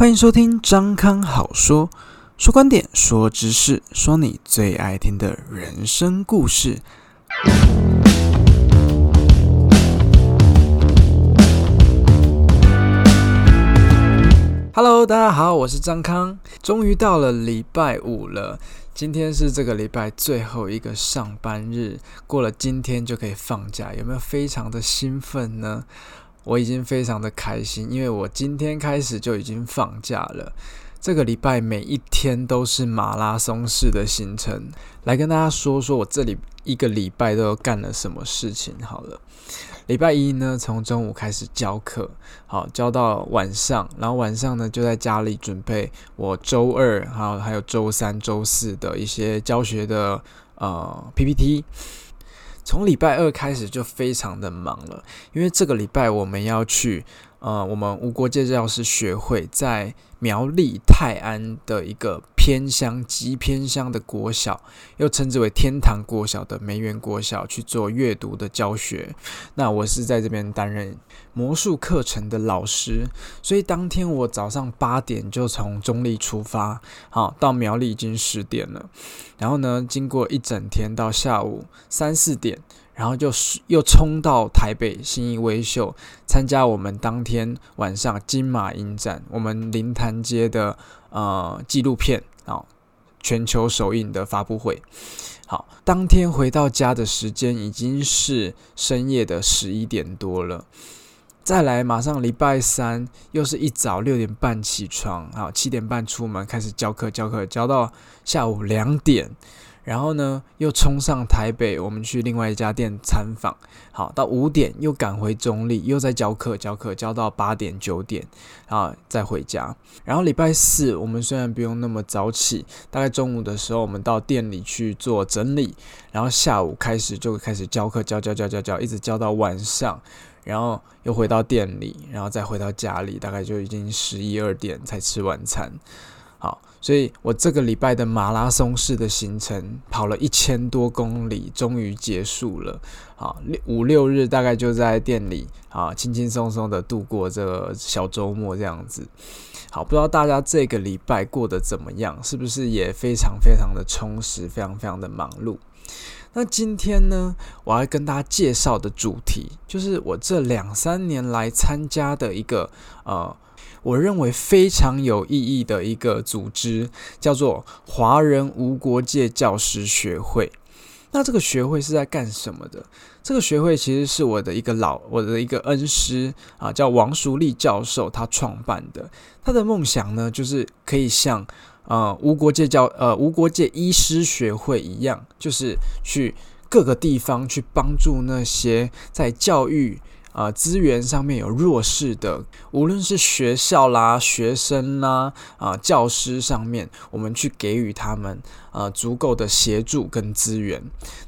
欢迎收听张康好说，说观点，说知识，说你最爱听的人生故事。Hello，大家好，我是张康。终于到了礼拜五了，今天是这个礼拜最后一个上班日，过了今天就可以放假，有没有非常的兴奋呢？我已经非常的开心，因为我今天开始就已经放假了。这个礼拜每一天都是马拉松式的行程，来跟大家说说我这里一个礼拜都干了什么事情。好了，礼拜一呢，从中午开始教课，好教到晚上，然后晚上呢就在家里准备我周二，还有还有周三、周四的一些教学的呃 PPT。从礼拜二开始就非常的忙了，因为这个礼拜我们要去呃，我们无国界教师学会在苗栗泰安的一个偏乡极偏乡的国小，又称之为天堂国小的梅园国小去做阅读的教学。那我是在这边担任魔术课程的老师，所以当天我早上八点就从中立出发，好到苗栗已经十点了。然后呢，经过一整天到下午三四点，然后就又冲到台北新义威秀参加我们当天晚上金马影展，我们灵潭街的呃纪录片啊全球首映的发布会。好，当天回到家的时间已经是深夜的十一点多了。再来，马上礼拜三又是一早六点半起床，好七点半出门开始教课，教课教到下午两点，然后呢又冲上台北，我们去另外一家店参访，好到五点又赶回中立，又在教课，教课教到八点九点，啊再回家。然后礼拜四我们虽然不用那么早起，大概中午的时候我们到店里去做整理，然后下午开始就开始教课，教教教教教，一直教到晚上。然后又回到店里，然后再回到家里，大概就已经十一二点才吃晚餐。好，所以我这个礼拜的马拉松式的行程跑了一千多公里，终于结束了。好，六五六日大概就在店里啊，轻轻松松的度过这个小周末这样子。好，不知道大家这个礼拜过得怎么样？是不是也非常非常的充实，非常非常的忙碌？那今天呢，我要跟大家介绍的主题，就是我这两三年来参加的一个呃，我认为非常有意义的一个组织，叫做华人无国界教师学会。那这个学会是在干什么的？这个学会其实是我的一个老，我的一个恩师啊，叫王淑丽教授，他创办的。他的梦想呢，就是可以像。呃，无国界教呃无国界医师学会一样，就是去各个地方去帮助那些在教育啊资源上面有弱势的，无论是学校啦、学生啦啊、教师上面，我们去给予他们呃足够的协助跟资源。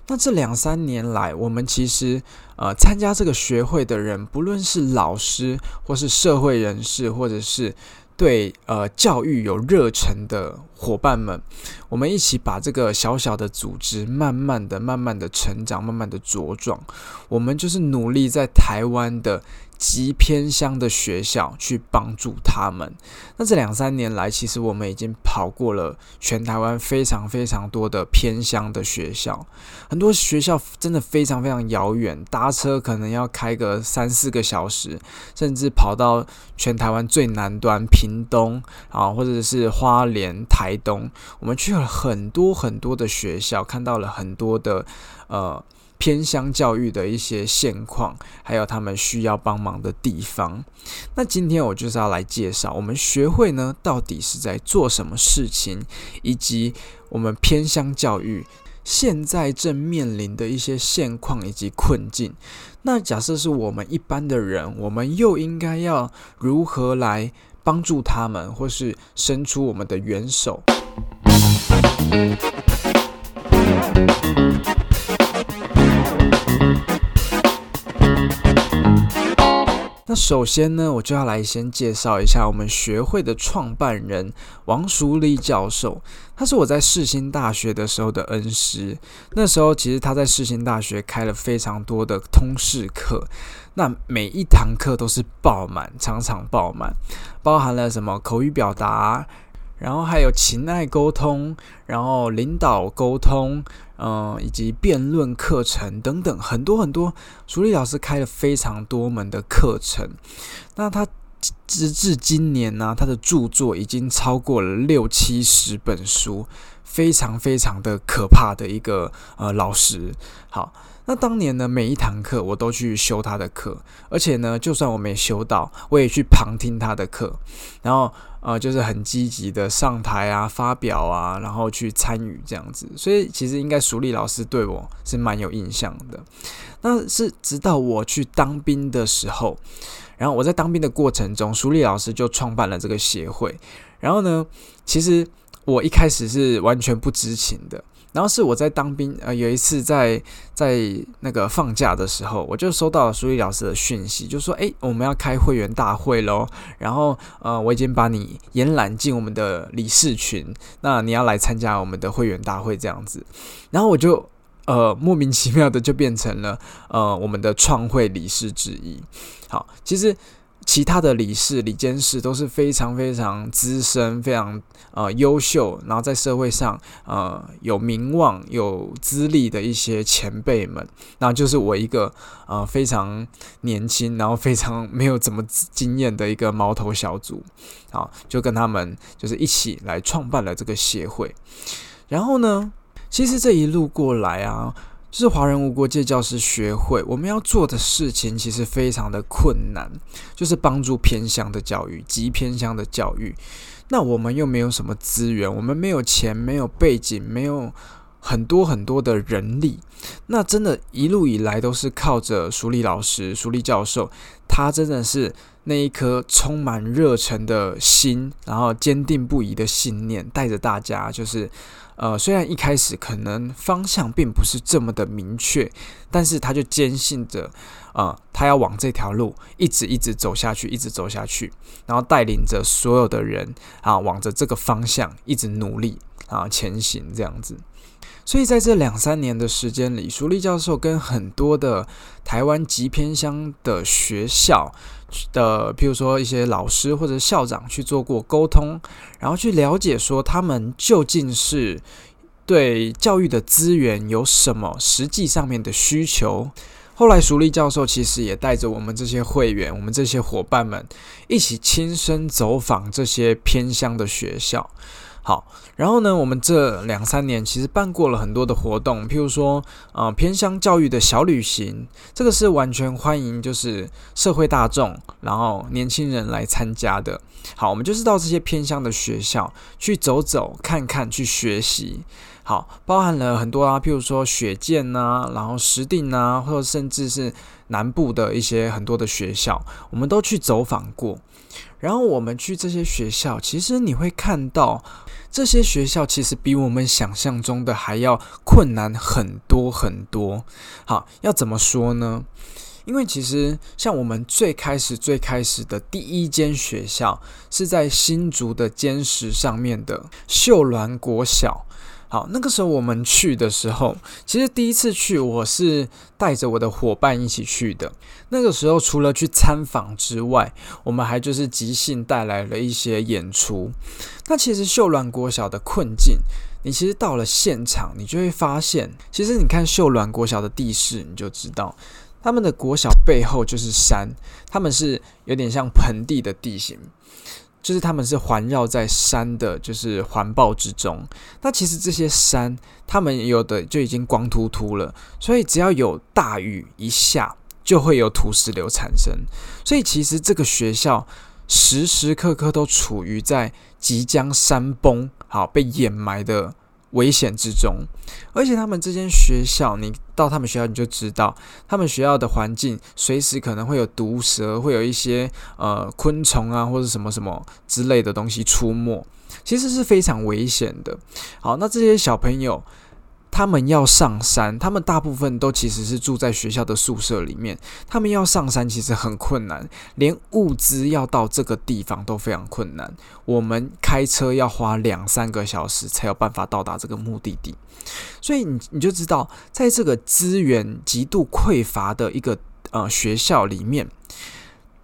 那这两三年来，我们其实呃参加这个学会的人，不论是老师或是社会人士，或者是。对呃，教育有热忱的伙伴们，我们一起把这个小小的组织慢慢的、慢慢的成长，慢慢的茁壮。我们就是努力在台湾的。极偏乡的学校去帮助他们。那这两三年来，其实我们已经跑过了全台湾非常非常多的偏乡的学校，很多学校真的非常非常遥远，搭车可能要开个三四个小时，甚至跑到全台湾最南端屏东啊，或者是花莲、台东，我们去了很多很多的学校，看到了很多的呃。偏乡教育的一些现况，还有他们需要帮忙的地方。那今天我就是要来介绍我们学会呢，到底是在做什么事情，以及我们偏乡教育现在正面临的一些现况以及困境。那假设是我们一般的人，我们又应该要如何来帮助他们，或是伸出我们的援手？那首先呢，我就要来先介绍一下我们学会的创办人王淑丽教授。他是我在世新大学的时候的恩师。那时候其实他在世新大学开了非常多的通识课。那每一堂课都是爆满，场场爆满，包含了什么口语表达，然后还有情爱沟通，然后领导沟通，嗯，以及辩论课程等等，很多很多。淑丽老师开了非常多门的课程，那他直至今年呢，他的著作已经超过了六七十本书，非常非常的可怕的一个呃老师。好。那当年呢，每一堂课我都去修他的课，而且呢，就算我没修到，我也去旁听他的课，然后呃，就是很积极的上台啊、发表啊，然后去参与这样子。所以其实应该熟丽老师对我是蛮有印象的。那是直到我去当兵的时候，然后我在当兵的过程中，熟丽老师就创办了这个协会。然后呢，其实我一开始是完全不知情的。然后是我在当兵，呃，有一次在在那个放假的时候，我就收到了苏丽老师的讯息，就说：“诶，我们要开会员大会喽，然后呃，我已经把你延揽进我们的理事群，那你要来参加我们的会员大会这样子。”然后我就呃莫名其妙的就变成了呃我们的创会理事之一。好，其实。其他的理事、理监事都是非常非常资深、非常呃优秀，然后在社会上呃有名望、有资历的一些前辈们。那就是我一个呃非常年轻，然后非常没有怎么经验的一个毛头小组，好，就跟他们就是一起来创办了这个协会。然后呢，其实这一路过来啊。是华人无国界教师学会，我们要做的事情其实非常的困难，就是帮助偏乡的教育，极偏乡的教育。那我们又没有什么资源，我们没有钱，没有背景，没有很多很多的人力。那真的，一路以来都是靠着熟立老师、熟立教授，他真的是那一颗充满热忱的心，然后坚定不移的信念，带着大家就是。呃，虽然一开始可能方向并不是这么的明确，但是他就坚信着，呃，他要往这条路一直一直走下去，一直走下去，然后带领着所有的人啊，往着这个方向一直努力啊前行，这样子。所以在这两三年的时间里，舒立教授跟很多的台湾极偏乡的学校的，譬如说一些老师或者校长去做过沟通，然后去了解说他们究竟是对教育的资源有什么实际上面的需求。后来，熟立教授其实也带着我们这些会员，我们这些伙伴们一起亲身走访这些偏乡的学校。好，然后呢，我们这两三年其实办过了很多的活动，譬如说，呃，偏乡教育的小旅行，这个是完全欢迎就是社会大众，然后年轻人来参加的。好，我们就是到这些偏乡的学校去走走看看，去学习。好，包含了很多啊，譬如说雪见呐，然后石定呐，或者甚至是南部的一些很多的学校，我们都去走访过。然后我们去这些学校，其实你会看到。这些学校其实比我们想象中的还要困难很多很多。好，要怎么说呢？因为其实像我们最开始最开始的第一间学校是在新竹的尖石上面的秀峦国小。好，那个时候我们去的时候，其实第一次去我是带着我的伙伴一起去的。那个时候除了去参访之外，我们还就是即兴带来了一些演出。那其实秀峦国小的困境，你其实到了现场，你就会发现，其实你看秀峦国小的地势，你就知道他们的国小背后就是山，他们是有点像盆地的地形。就是他们是环绕在山的，就是环抱之中。那其实这些山，他们有的就已经光秃秃了，所以只要有大雨一下，就会有土石流产生。所以其实这个学校时时刻刻都处于在即将山崩、好被掩埋的。危险之中，而且他们这间学校，你到他们学校你就知道，他们学校的环境随时可能会有毒蛇，会有一些呃昆虫啊，或者什么什么之类的东西出没，其实是非常危险的。好，那这些小朋友。他们要上山，他们大部分都其实是住在学校的宿舍里面。他们要上山其实很困难，连物资要到这个地方都非常困难。我们开车要花两三个小时才有办法到达这个目的地，所以你你就知道，在这个资源极度匮乏的一个呃学校里面，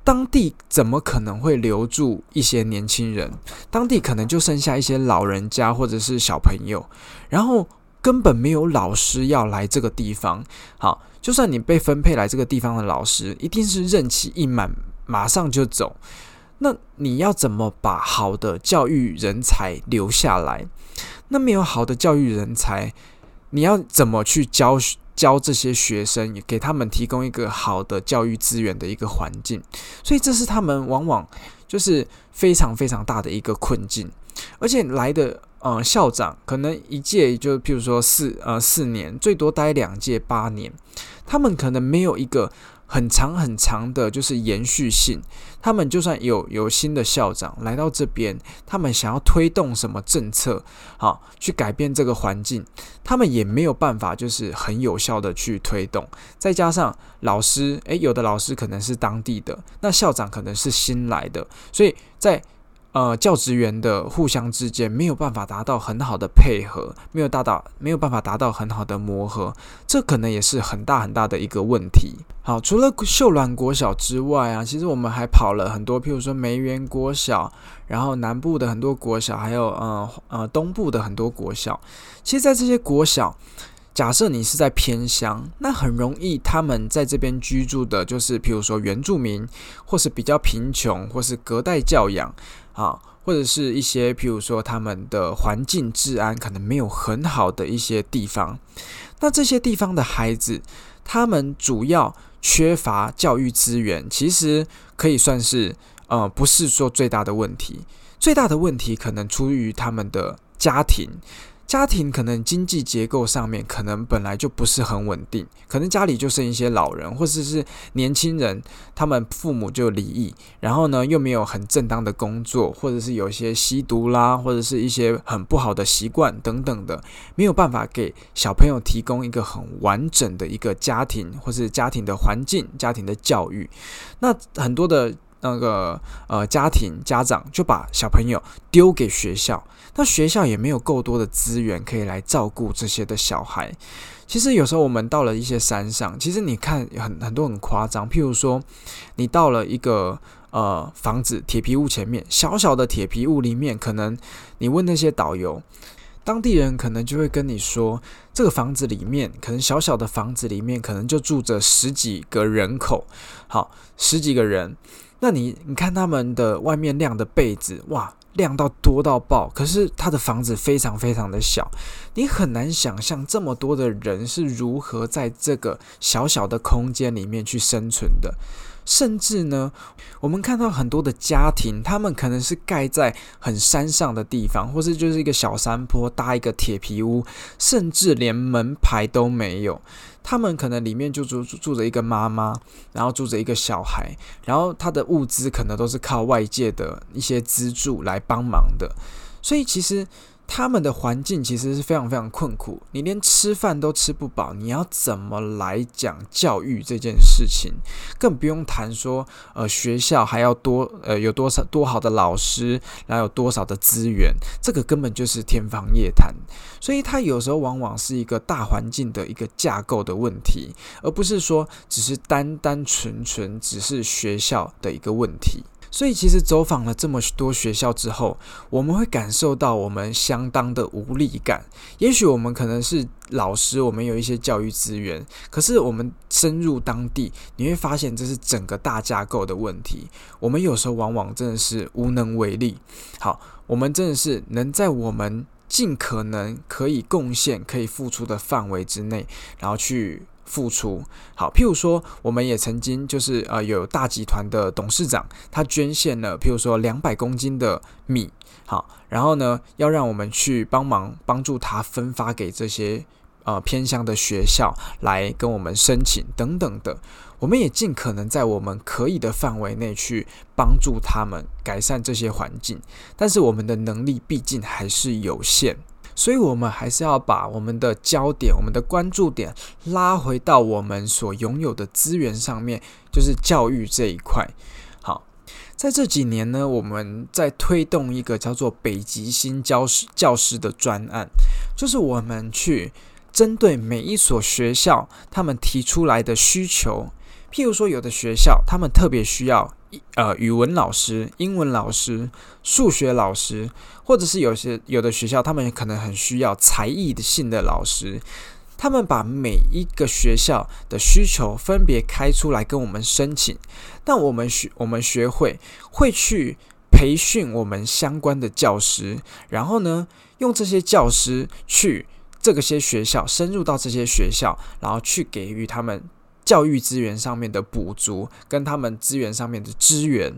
当地怎么可能会留住一些年轻人？当地可能就剩下一些老人家或者是小朋友，然后根本没有老师要来这个地方。好，就算你被分配来这个地方的老师，一定是任期一满马上就走。那你要怎么把好的教育人才留下来？那没有好的教育人才，你要怎么去教教这些学生，给他们提供一个好的教育资源的一个环境？所以这是他们往往就是非常非常大的一个困境。而且来的呃校长可能一届就譬如说四呃四年，最多待两届八年，他们可能没有一个。很长很长的，就是延续性。他们就算有有新的校长来到这边，他们想要推动什么政策，好去改变这个环境，他们也没有办法，就是很有效的去推动。再加上老师，诶，有的老师可能是当地的，那校长可能是新来的，所以在。呃，教职员的互相之间没有办法达到很好的配合，没有达到没有办法达到很好的磨合，这可能也是很大很大的一个问题。好，除了秀兰国小之外啊，其实我们还跑了很多，譬如说梅园国小，然后南部的很多国小，还有呃呃东部的很多国小。其实，在这些国小，假设你是在偏乡，那很容易他们在这边居住的就是，譬如说原住民，或是比较贫穷，或是隔代教养。啊，或者是一些，譬如说他们的环境治安可能没有很好的一些地方，那这些地方的孩子，他们主要缺乏教育资源，其实可以算是呃，不是说最大的问题，最大的问题可能出于他们的家庭。家庭可能经济结构上面可能本来就不是很稳定，可能家里就剩一些老人或者是年轻人，他们父母就离异，然后呢又没有很正当的工作，或者是有一些吸毒啦，或者是一些很不好的习惯等等的，没有办法给小朋友提供一个很完整的一个家庭或是家庭的环境、家庭的教育，那很多的。那个呃，家庭家长就把小朋友丢给学校，那学校也没有够多的资源可以来照顾这些的小孩。其实有时候我们到了一些山上，其实你看很很多很夸张，譬如说你到了一个呃房子铁皮屋前面，小小的铁皮屋里面，可能你问那些导游。当地人可能就会跟你说，这个房子里面，可能小小的房子里面，可能就住着十几个人口，好，十几个人。那你你看他们的外面晾的被子，哇，晾到多到爆，可是他的房子非常非常的小，你很难想象这么多的人是如何在这个小小的空间里面去生存的。甚至呢，我们看到很多的家庭，他们可能是盖在很山上的地方，或是就是一个小山坡搭一个铁皮屋，甚至连门牌都没有。他们可能里面就住住着一个妈妈，然后住着一个小孩，然后他的物资可能都是靠外界的一些资助来帮忙的。所以其实。他们的环境其实是非常非常困苦，你连吃饭都吃不饱，你要怎么来讲教育这件事情？更不用谈说，呃，学校还要多，呃，有多少多好的老师，然后有多少的资源，这个根本就是天方夜谭。所以，它有时候往往是一个大环境的一个架构的问题，而不是说只是单单纯纯只是学校的一个问题。所以，其实走访了这么多学校之后，我们会感受到我们相当的无力感。也许我们可能是老师，我们有一些教育资源，可是我们深入当地，你会发现这是整个大架构的问题。我们有时候往往真的是无能为力。好，我们真的是能在我们尽可能可以贡献、可以付出的范围之内，然后去。付出。好，譬如说，我们也曾经就是呃，有大集团的董事长，他捐献了譬如说两百公斤的米，好，然后呢，要让我们去帮忙帮助他分发给这些呃偏乡的学校来跟我们申请等等的，我们也尽可能在我们可以的范围内去帮助他们改善这些环境，但是我们的能力毕竟还是有限。所以，我们还是要把我们的焦点、我们的关注点拉回到我们所拥有的资源上面，就是教育这一块。好，在这几年呢，我们在推动一个叫做“北极星教师”教师的专案，就是我们去针对每一所学校他们提出来的需求，譬如说，有的学校他们特别需要呃语文老师、英文老师、数学老师，或者是有些有的学校他们可能很需要才艺的性的老师。他们把每一个学校的需求分别开出来跟我们申请，但我们学我们学会会去培训我们相关的教师，然后呢，用这些教师去这个些学校深入到这些学校，然后去给予他们教育资源上面的补足，跟他们资源上面的支援。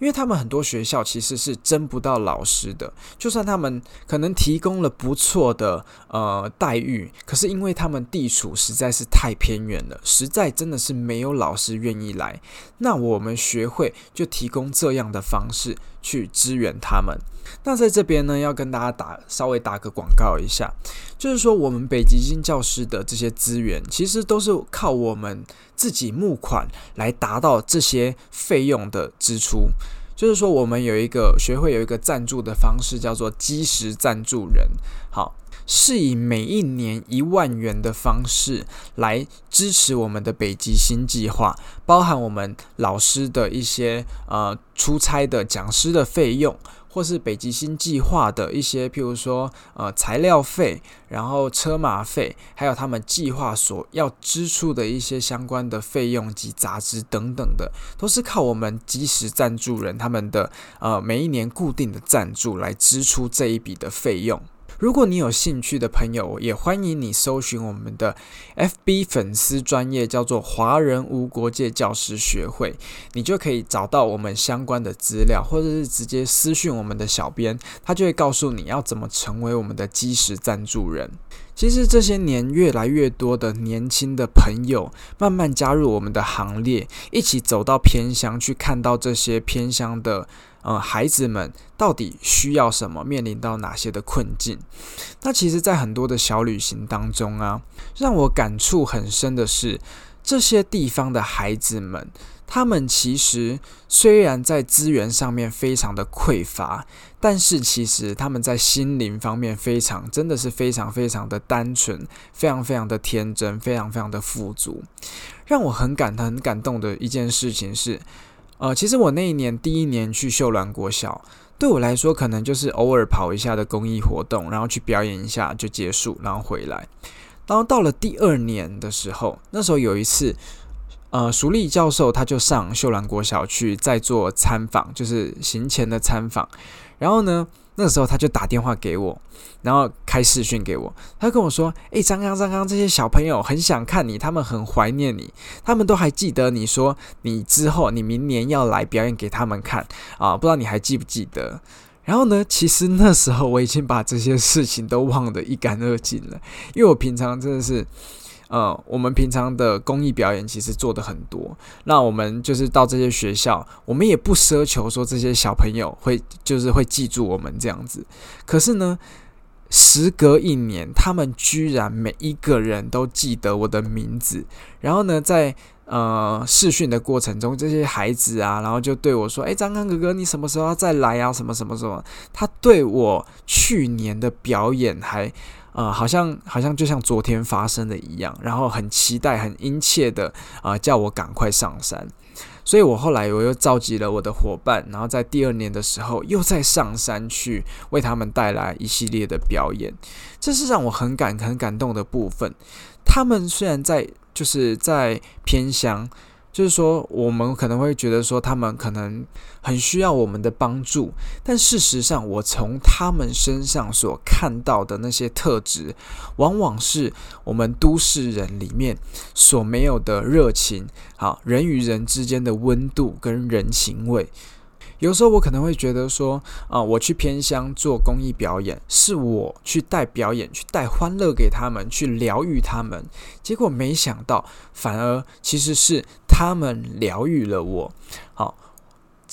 因为他们很多学校其实是争不到老师的，就算他们可能提供了不错的呃待遇，可是因为他们地处实在是太偏远了，实在真的是没有老师愿意来。那我们学会就提供这样的方式去支援他们。那在这边呢，要跟大家打稍微打个广告一下，就是说我们北极星教师的这些资源，其实都是靠我们自己募款来达到这些费用的支出。就是说，我们有一个学会有一个赞助的方式，叫做基石赞助人。好，是以每一年一万元的方式来支持我们的北极星计划，包含我们老师的一些呃出差的讲师的费用。或是北极星计划的一些，譬如说，呃，材料费，然后车马费，还有他们计划所要支出的一些相关的费用及杂志等等的，都是靠我们基石赞助人他们的呃每一年固定的赞助来支出这一笔的费用。如果你有兴趣的朋友，也欢迎你搜寻我们的 FB 粉丝专业，叫做华人无国界教师学会，你就可以找到我们相关的资料，或者是直接私讯我们的小编，他就会告诉你要怎么成为我们的基石赞助人。其实这些年，越来越多的年轻的朋友慢慢加入我们的行列，一起走到偏乡去看到这些偏乡的。呃，孩子们到底需要什么？面临到哪些的困境？那其实，在很多的小旅行当中啊，让我感触很深的是，这些地方的孩子们，他们其实虽然在资源上面非常的匮乏，但是其实他们在心灵方面非常，真的是非常非常的单纯，非常非常的天真，非常非常的富足。让我很感很感动的一件事情是。呃，其实我那一年第一年去秀兰国小，对我来说可能就是偶尔跑一下的公益活动，然后去表演一下就结束，然后回来。然后到了第二年的时候，那时候有一次，呃，熟立教授他就上秀兰国小去再做参访，就是行前的参访。然后呢？那时候他就打电话给我，然后开视讯给我。他跟我说：“诶，张刚，张刚，这些小朋友很想看你，他们很怀念你，他们都还记得你说你之后你明年要来表演给他们看啊，不知道你还记不记得？”然后呢，其实那时候我已经把这些事情都忘得一干二净了，因为我平常真的是。呃，我们平常的公益表演其实做的很多，那我们就是到这些学校，我们也不奢求说这些小朋友会就是会记住我们这样子。可是呢，时隔一年，他们居然每一个人都记得我的名字。然后呢，在呃试训的过程中，这些孩子啊，然后就对我说：“哎，张康哥哥，你什么时候要再来啊？什么什么什么？”他对我去年的表演还。呃，好像好像就像昨天发生的一样，然后很期待、很殷切的啊，叫我赶快上山。所以我后来我又召集了我的伙伴，然后在第二年的时候又再上山去为他们带来一系列的表演。这是让我很感很感动的部分。他们虽然在就是在偏乡。就是说，我们可能会觉得说，他们可能很需要我们的帮助，但事实上，我从他们身上所看到的那些特质，往往是我们都市人里面所没有的热情，好，人与人之间的温度跟人情味。有时候我可能会觉得说，啊，我去偏乡做公益表演，是我去带表演，去带欢乐给他们，去疗愈他们。结果没想到，反而其实是他们疗愈了我。好，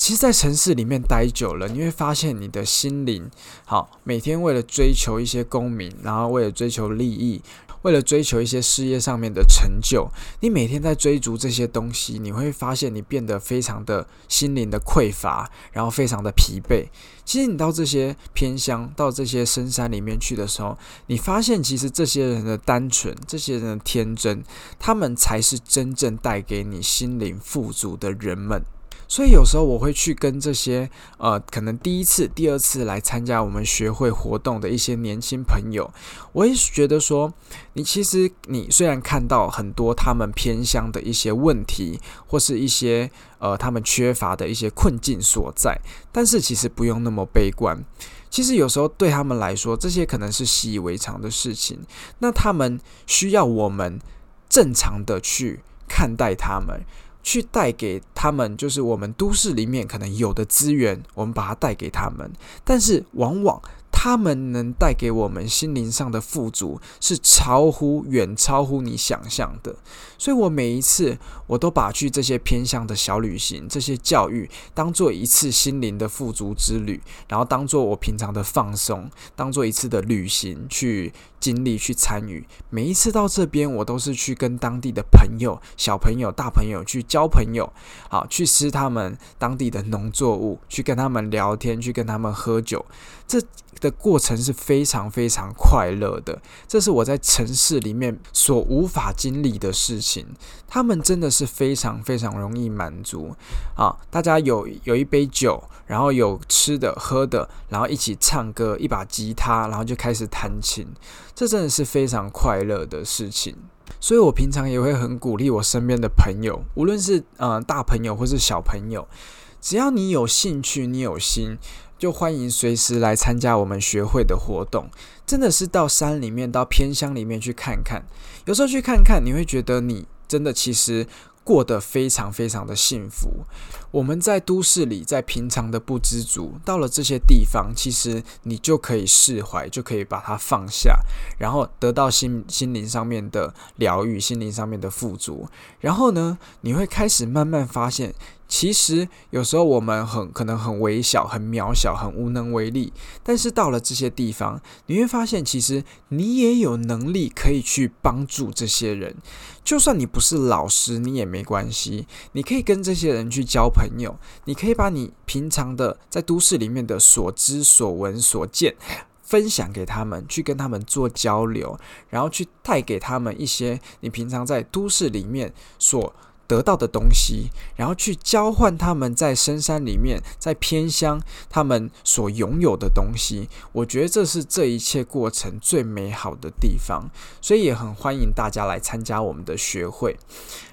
其实，在城市里面待久了，你会发现你的心灵，好，每天为了追求一些功名，然后为了追求利益。为了追求一些事业上面的成就，你每天在追逐这些东西，你会发现你变得非常的心灵的匮乏，然后非常的疲惫。其实你到这些偏乡、到这些深山里面去的时候，你发现其实这些人的单纯、这些人的天真，他们才是真正带给你心灵富足的人们。所以有时候我会去跟这些呃，可能第一次、第二次来参加我们学会活动的一些年轻朋友，我也觉得说，你其实你虽然看到很多他们偏向的一些问题，或是一些呃他们缺乏的一些困境所在，但是其实不用那么悲观。其实有时候对他们来说，这些可能是习以为常的事情。那他们需要我们正常的去看待他们。去带给他们，就是我们都市里面可能有的资源，我们把它带给他们，但是往往。他们能带给我们心灵上的富足，是超乎远超乎你想象的。所以我每一次，我都把去这些偏向的小旅行、这些教育，当做一次心灵的富足之旅，然后当做我平常的放松，当做一次的旅行去精力、去参与。每一次到这边，我都是去跟当地的朋友、小朋友、大朋友去交朋友，好去吃他们当地的农作物，去跟他们聊天，去跟他们喝酒。这的过程是非常非常快乐的，这是我在城市里面所无法经历的事情。他们真的是非常非常容易满足啊！大家有有一杯酒，然后有吃的喝的，然后一起唱歌，一把吉他，然后就开始弹琴，这真的是非常快乐的事情。所以我平常也会很鼓励我身边的朋友，无论是呃大朋友或是小朋友，只要你有兴趣，你有心。就欢迎随时来参加我们学会的活动，真的是到山里面、到偏乡里面去看看。有时候去看看，你会觉得你真的其实过得非常非常的幸福。我们在都市里，在平常的不知足，到了这些地方，其实你就可以释怀，就可以把它放下，然后得到心心灵上面的疗愈，心灵上面的富足。然后呢，你会开始慢慢发现。其实有时候我们很可能很微小、很渺小、很无能为力，但是到了这些地方，你会发现，其实你也有能力可以去帮助这些人。就算你不是老师，你也没关系，你可以跟这些人去交朋友，你可以把你平常的在都市里面的所知、所闻、所见分享给他们，去跟他们做交流，然后去带给他们一些你平常在都市里面所。得到的东西，然后去交换他们在深山里面、在偏乡他们所拥有的东西。我觉得这是这一切过程最美好的地方，所以也很欢迎大家来参加我们的学会。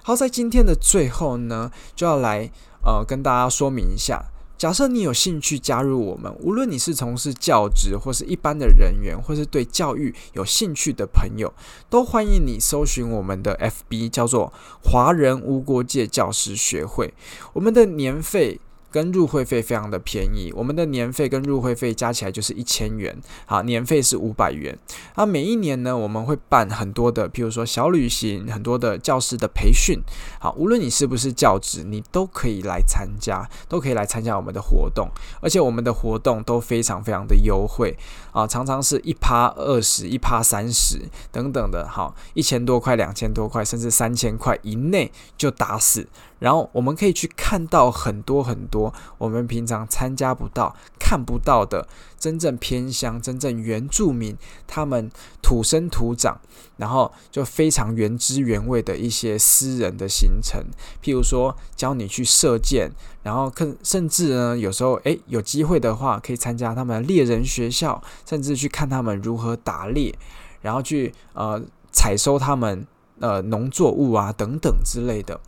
好，在今天的最后呢，就要来呃跟大家说明一下。假设你有兴趣加入我们，无论你是从事教职或是一般的人员，或是对教育有兴趣的朋友，都欢迎你搜寻我们的 FB，叫做华人无国界教师学会。我们的年费。跟入会费非常的便宜，我们的年费跟入会费加起来就是一千元，好，年费是五百元。那，每一年呢，我们会办很多的，譬如说小旅行，很多的教师的培训，好，无论你是不是教职，你都可以来参加，都可以来参加我们的活动，而且我们的活动都非常非常的优惠，啊，常常是一趴二十，一趴三十等等的，好，一千多块、两千多块，甚至三千块以内就打死。然后我们可以去看到很多很多我们平常参加不到、看不到的真正偏乡、真正原住民他们土生土长，然后就非常原汁原味的一些私人的行程。譬如说教你去射箭，然后更甚至呢，有时候诶有机会的话，可以参加他们猎人学校，甚至去看他们如何打猎，然后去呃采收他们呃农作物啊等等之类的。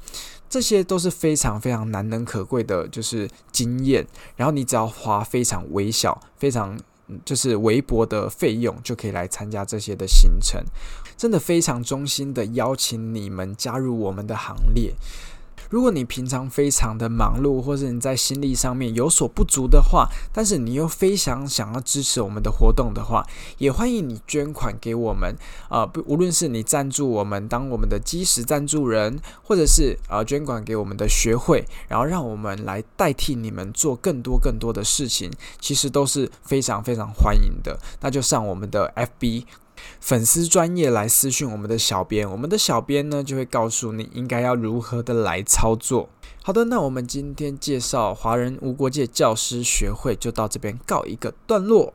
这些都是非常非常难能可贵的，就是经验。然后你只要花非常微小、非常就是微薄的费用，就可以来参加这些的行程。真的非常衷心的邀请你们加入我们的行列。如果你平常非常的忙碌，或者你在心力上面有所不足的话，但是你又非常想要支持我们的活动的话，也欢迎你捐款给我们。啊，不，无论是你赞助我们当我们的基石赞助人，或者是啊捐款给我们的学会，然后让我们来代替你们做更多更多的事情，其实都是非常非常欢迎的。那就上我们的 FB。粉丝专业来私讯我们的小编，我们的小编呢就会告诉你应该要如何的来操作。好的，那我们今天介绍华人无国界教师学会就到这边告一个段落。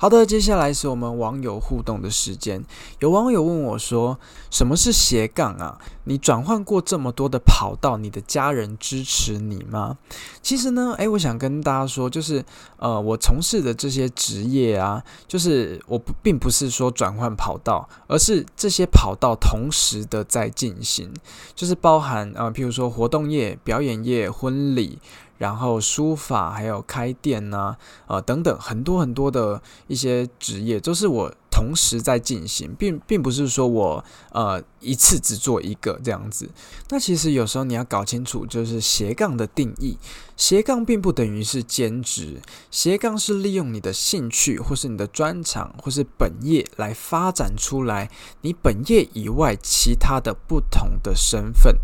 好的，接下来是我们网友互动的时间。有网友问我说：“什么是斜杠啊？你转换过这么多的跑道，你的家人支持你吗？”其实呢，诶，我想跟大家说，就是呃，我从事的这些职业啊，就是我不并不是说转换跑道，而是这些跑道同时的在进行，就是包含啊，譬如说活动业、表演业、婚礼。然后书法，还有开店呐，呃等等，很多很多的一些职业，都是我同时在进行，并并不是说我呃一次只做一个这样子。那其实有时候你要搞清楚，就是斜杠的定义，斜杠并不等于是兼职，斜杠是利用你的兴趣或是你的专长或是本业来发展出来你本业以外其他的不同的身份。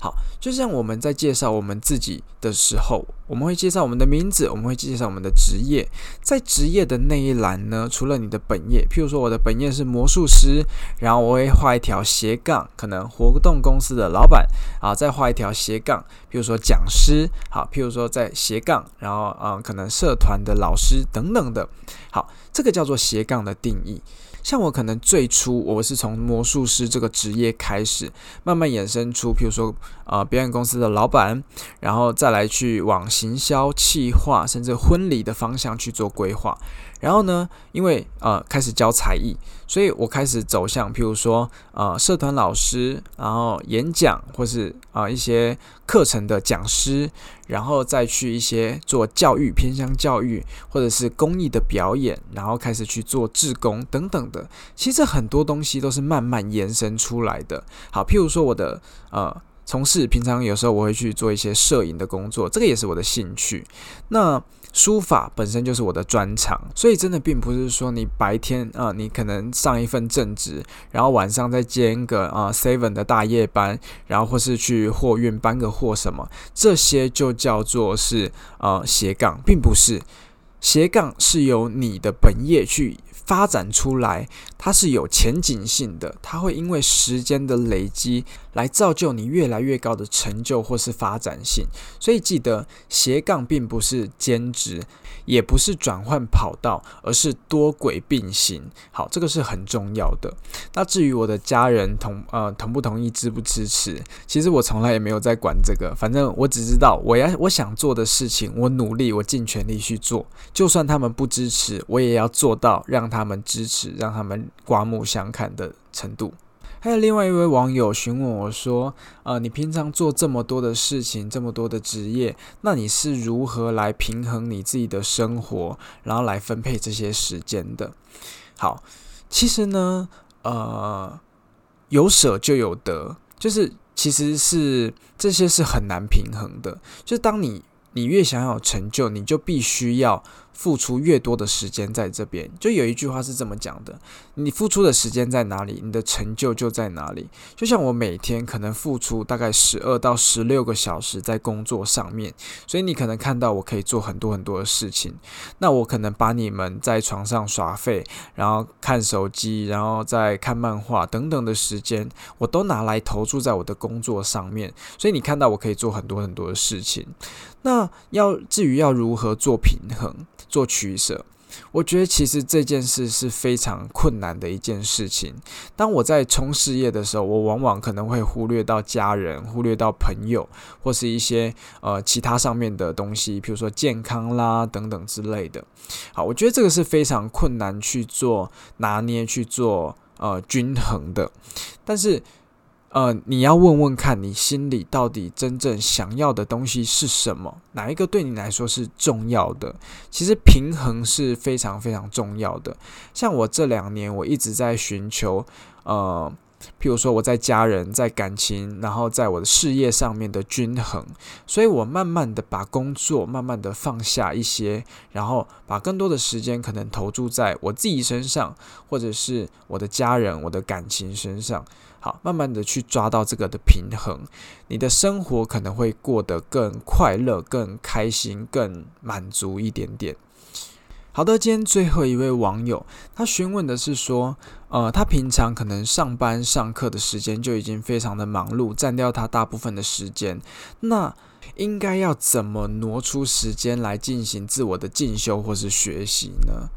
好，就像我们在介绍我们自己的时候，我们会介绍我们的名字，我们会介绍我们的职业。在职业的那一栏呢，除了你的本业，譬如说我的本业是魔术师，然后我会画一条斜杠，可能活动公司的老板啊，再画一条斜杠，譬如说讲师，好，譬如说在斜杠，然后嗯，可能社团的老师等等的。好，这个叫做斜杠的定义。像我可能最初我是从魔术师这个职业开始，慢慢衍生出，譬如说啊表演公司的老板，然后再来去往行销、企划，甚至婚礼的方向去做规划。然后呢，因为呃开始教才艺，所以我开始走向，譬如说呃社团老师，然后演讲或是啊一些课程的讲师，然后再去一些做教育偏向教育或者是公益的表演，然后开始去做志工等等的。其实很多东西都是慢慢延伸出来的。好，譬如说我的呃从事平常有时候我会去做一些摄影的工作，这个也是我的兴趣。那书法本身就是我的专长，所以真的并不是说你白天啊，你可能上一份正职，然后晚上再兼个啊 seven 的大夜班，然后或是去货运搬个货什么，这些就叫做是呃斜杠，并不是斜杠是由你的本业去。发展出来，它是有前景性的，它会因为时间的累积来造就你越来越高的成就或是发展性。所以记得斜杠并不是兼职，也不是转换跑道，而是多轨并行。好，这个是很重要的。那至于我的家人同呃同不同意、支不支持，其实我从来也没有在管这个。反正我只知道我要我想做的事情，我努力，我尽全力去做。就算他们不支持，我也要做到让他。们支持，让他们刮目相看的程度。还有另外一位网友询问我说：“呃，你平常做这么多的事情，这么多的职业，那你是如何来平衡你自己的生活，然后来分配这些时间的？”好，其实呢，呃，有舍就有得，就是其实是这些是很难平衡的。就当你你越想要成就，你就必须要。付出越多的时间在这边，就有一句话是这么讲的：你付出的时间在哪里，你的成就就在哪里。就像我每天可能付出大概十二到十六个小时在工作上面，所以你可能看到我可以做很多很多的事情。那我可能把你们在床上耍废，然后看手机，然后再看漫画等等的时间，我都拿来投注在我的工作上面。所以你看到我可以做很多很多的事情。那要至于要如何做平衡？做取舍，我觉得其实这件事是非常困难的一件事情。当我在冲事业的时候，我往往可能会忽略到家人，忽略到朋友，或是一些呃其他上面的东西，比如说健康啦等等之类的。好，我觉得这个是非常困难去做拿捏、去做呃均衡的，但是。呃，你要问问看你心里到底真正想要的东西是什么？哪一个对你来说是重要的？其实平衡是非常非常重要的。像我这两年，我一直在寻求，呃，譬如说我在家人、在感情，然后在我的事业上面的均衡，所以我慢慢的把工作慢慢的放下一些，然后把更多的时间可能投注在我自己身上，或者是我的家人、我的感情身上。好，慢慢的去抓到这个的平衡，你的生活可能会过得更快乐、更开心、更满足一点点。好的，今天最后一位网友，他询问的是说，呃，他平常可能上班上课的时间就已经非常的忙碌，占掉他大部分的时间，那应该要怎么挪出时间来进行自我的进修或是学习呢？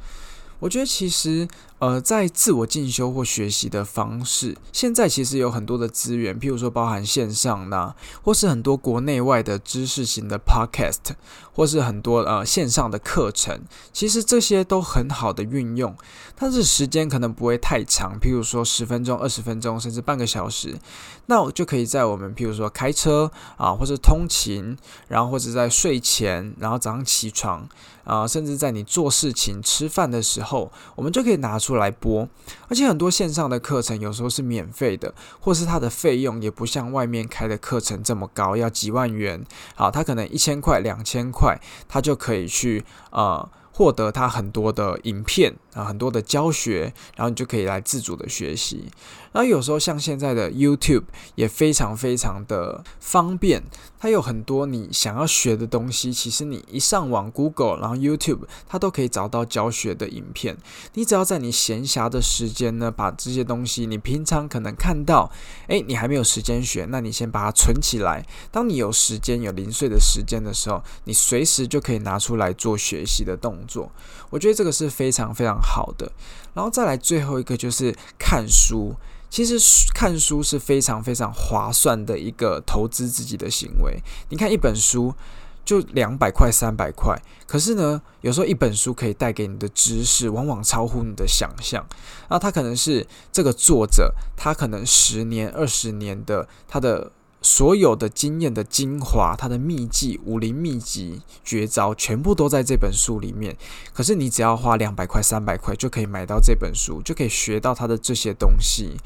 我觉得其实。呃，在自我进修或学习的方式，现在其实有很多的资源，譬如说包含线上呐，或是很多国内外的知识型的 podcast，或是很多呃线上的课程，其实这些都很好的运用，但是时间可能不会太长，譬如说十分钟、二十分钟，甚至半个小时，那我就可以在我们譬如说开车啊，或是通勤，然后或者在睡前，然后早上起床啊，甚至在你做事情、吃饭的时候，我们就可以拿出。出来播，而且很多线上的课程有时候是免费的，或是它的费用也不像外面开的课程这么高，要几万元。好，他可能一千块、两千块，他就可以去呃获得他很多的影片啊，很多的教学，然后你就可以来自主的学习。然后有时候像现在的 YouTube 也非常非常的方便，它有很多你想要学的东西，其实你一上网 Google，然后 YouTube 它都可以找到教学的影片。你只要在你闲暇的时间呢，把这些东西你平常可能看到，诶，你还没有时间学，那你先把它存起来。当你有时间有零碎的时间的时候，你随时就可以拿出来做学习的动作。我觉得这个是非常非常好的。然后再来最后一个就是看书。其实看书是非常非常划算的一个投资自己的行为。你看一本书就两百块、三百块，可是呢，有时候一本书可以带给你的知识，往往超乎你的想象。那他可能是这个作者，他可能十年、二十年的他的。所有的经验的精华，它的秘籍、武林秘籍、绝招，全部都在这本书里面。可是你只要花两百块、三百块，就可以买到这本书，就可以学到它的这些东西。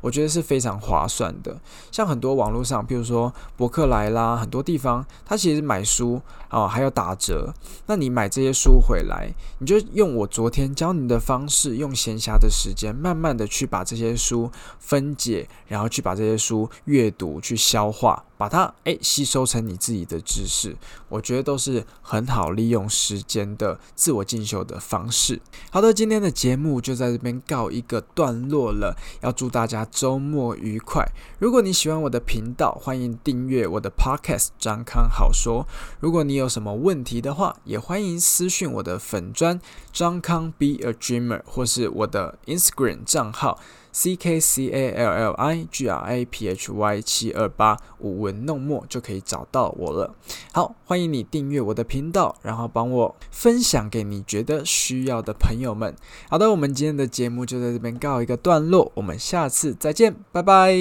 我觉得是非常划算的。像很多网络上，比如说博客来啦，很多地方，它其实买书啊还有打折。那你买这些书回来，你就用我昨天教你的方式，用闲暇的时间，慢慢的去把这些书分解，然后去把这些书阅读，去消化。把它诶吸收成你自己的知识，我觉得都是很好利用时间的自我进修的方式。好的，今天的节目就在这边告一个段落了。要祝大家周末愉快！如果你喜欢我的频道，欢迎订阅我的 Podcast 张康好说。如果你有什么问题的话，也欢迎私讯我的粉砖张康 Be a Dreamer，或是我的 Instagram 账号。C K C A L L I G R A P H Y 七二八舞文弄墨就可以找到我了。好，欢迎你订阅我的频道，然后帮我分享给你觉得需要的朋友们。好的，我们今天的节目就在这边告一个段落，我们下次再见，拜拜。